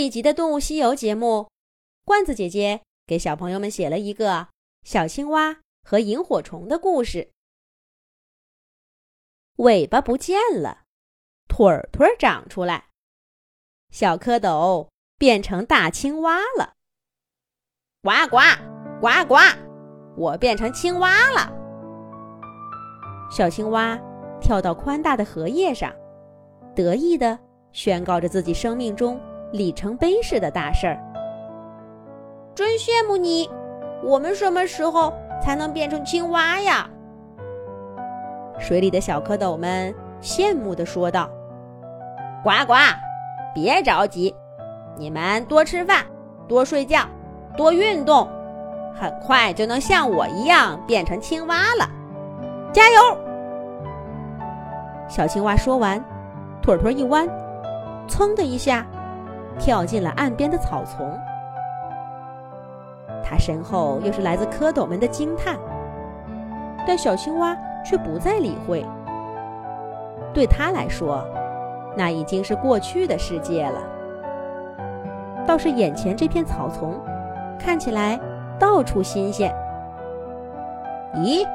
这一集的《动物西游》节目，罐子姐姐给小朋友们写了一个小青蛙和萤火虫的故事。尾巴不见了，腿儿腿儿长出来，小蝌蚪变成大青蛙了。呱呱呱呱，我变成青蛙了。小青蛙跳到宽大的荷叶上，得意的宣告着自己生命中里程碑式的大事儿。真羡慕你！我们什么时候才能变成青蛙呀？水里的小蝌蚪们羡慕地说道：“呱呱，别着急，你们多吃饭，多睡觉，多运动，很快就能像我一样变成青蛙了。加油！”小青蛙说完，腿腿一弯，噌的一下，跳进了岸边的草丛。它身后又是来自蝌蚪们的惊叹，但小青蛙却不再理会。对他来说，那已经是过去的世界了。倒是眼前这片草丛，看起来到处新鲜。咦，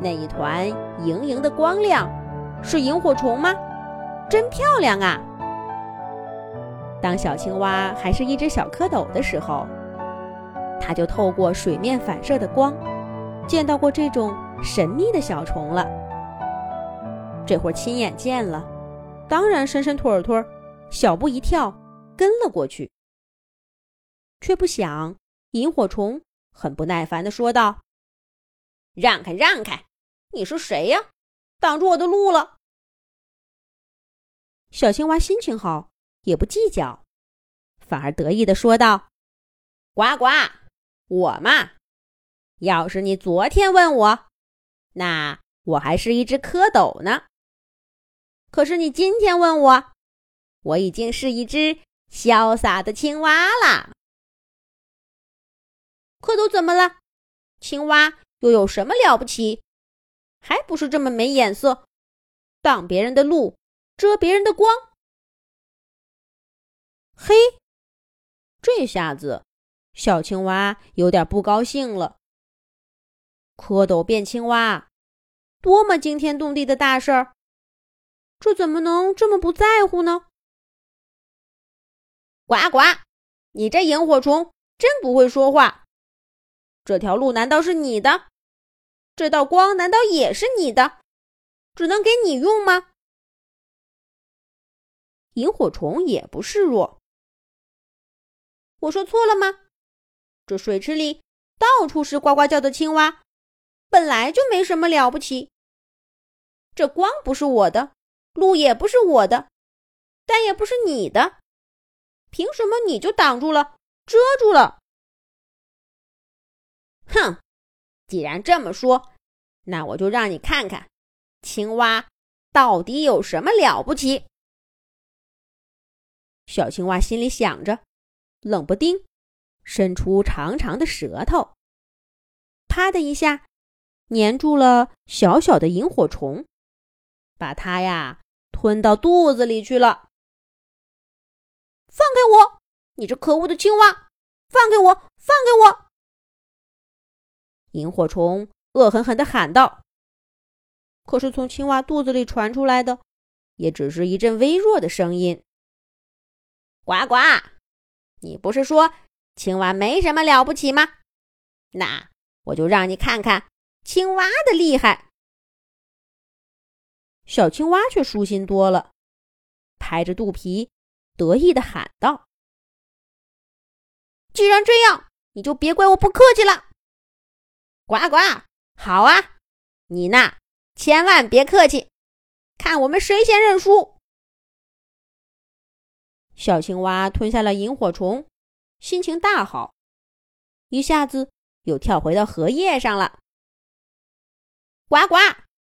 那一团莹莹的光亮。是萤火虫吗？真漂亮啊！当小青蛙还是一只小蝌蚪的时候，它就透过水面反射的光，见到过这种神秘的小虫了。这会儿亲眼见了，当然伸伸腿儿腿儿，小步一跳，跟了过去。却不想，萤火虫很不耐烦地说道：“让开，让开！你是谁呀？”挡住我的路了。小青蛙心情好，也不计较，反而得意的说道：“呱呱，我嘛，要是你昨天问我，那我还是一只蝌蚪呢。可是你今天问我，我已经是一只潇洒的青蛙啦。蝌蚪怎么了？青蛙又有什么了不起？”还不是这么没眼色，挡别人的路，遮别人的光。嘿，这下子小青蛙有点不高兴了。蝌蚪变青蛙，多么惊天动地的大事儿，这怎么能这么不在乎呢？呱呱，你这萤火虫真不会说话。这条路难道是你的？这道光难道也是你的？只能给你用吗？萤火虫也不示弱。我说错了吗？这水池里到处是呱呱叫的青蛙，本来就没什么了不起。这光不是我的，路也不是我的，但也不是你的，凭什么你就挡住了，遮住了？哼！既然这么说，那我就让你看看，青蛙到底有什么了不起。小青蛙心里想着，冷不丁伸出长长的舌头，啪的一下粘住了小小的萤火虫，把它呀吞到肚子里去了。放开我，你这可恶的青蛙！放开我，放开我！萤火虫恶狠狠地喊道：“可是从青蛙肚子里传出来的，也只是一阵微弱的声音。”“呱呱，你不是说青蛙没什么了不起吗？那我就让你看看青蛙的厉害。”小青蛙却舒心多了，拍着肚皮，得意地喊道：“既然这样，你就别怪我不客气了。”呱呱，好啊！你呢，千万别客气，看我们谁先认输。小青蛙吞下了萤火虫，心情大好，一下子又跳回到荷叶上了。呱呱，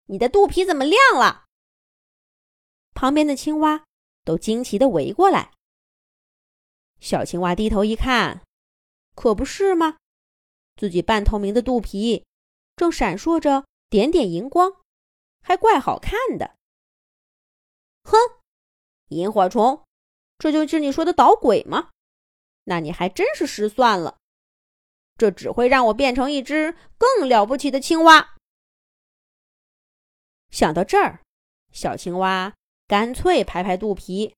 你的肚皮怎么亮了？旁边的青蛙都惊奇的围过来。小青蛙低头一看，可不是吗？自己半透明的肚皮正闪烁着点点荧光，还怪好看的。哼，萤火虫，这就是你说的捣鬼吗？那你还真是失算了。这只会让我变成一只更了不起的青蛙。想到这儿，小青蛙干脆拍拍肚皮，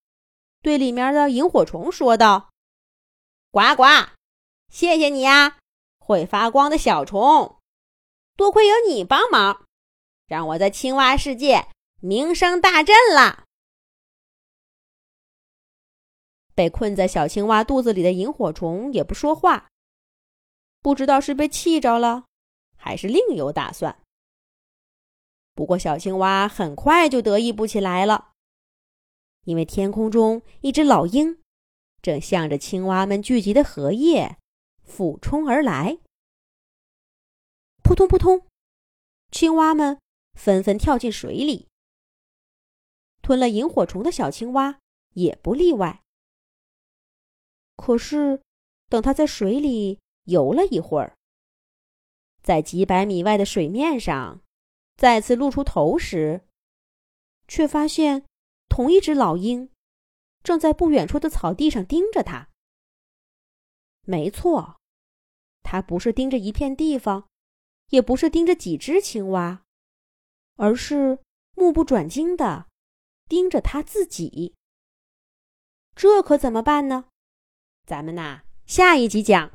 对里面的萤火虫说道：“呱呱，谢谢你呀，会发光的小虫，多亏有你帮忙，让我在青蛙世界名声大振了。”被困在小青蛙肚子里的萤火虫也不说话，不知道是被气着了，还是另有打算。不过，小青蛙很快就得意不起来了，因为天空中一只老鹰正向着青蛙们聚集的荷叶俯冲而来。扑通扑通，青蛙们纷纷跳进水里，吞了萤火虫的小青蛙也不例外。可是，等他在水里游了一会儿，在几百米外的水面上再次露出头时，却发现同一只老鹰正在不远处的草地上盯着他。没错，它不是盯着一片地方，也不是盯着几只青蛙，而是目不转睛的盯着他自己。这可怎么办呢？咱们呐，下一集讲。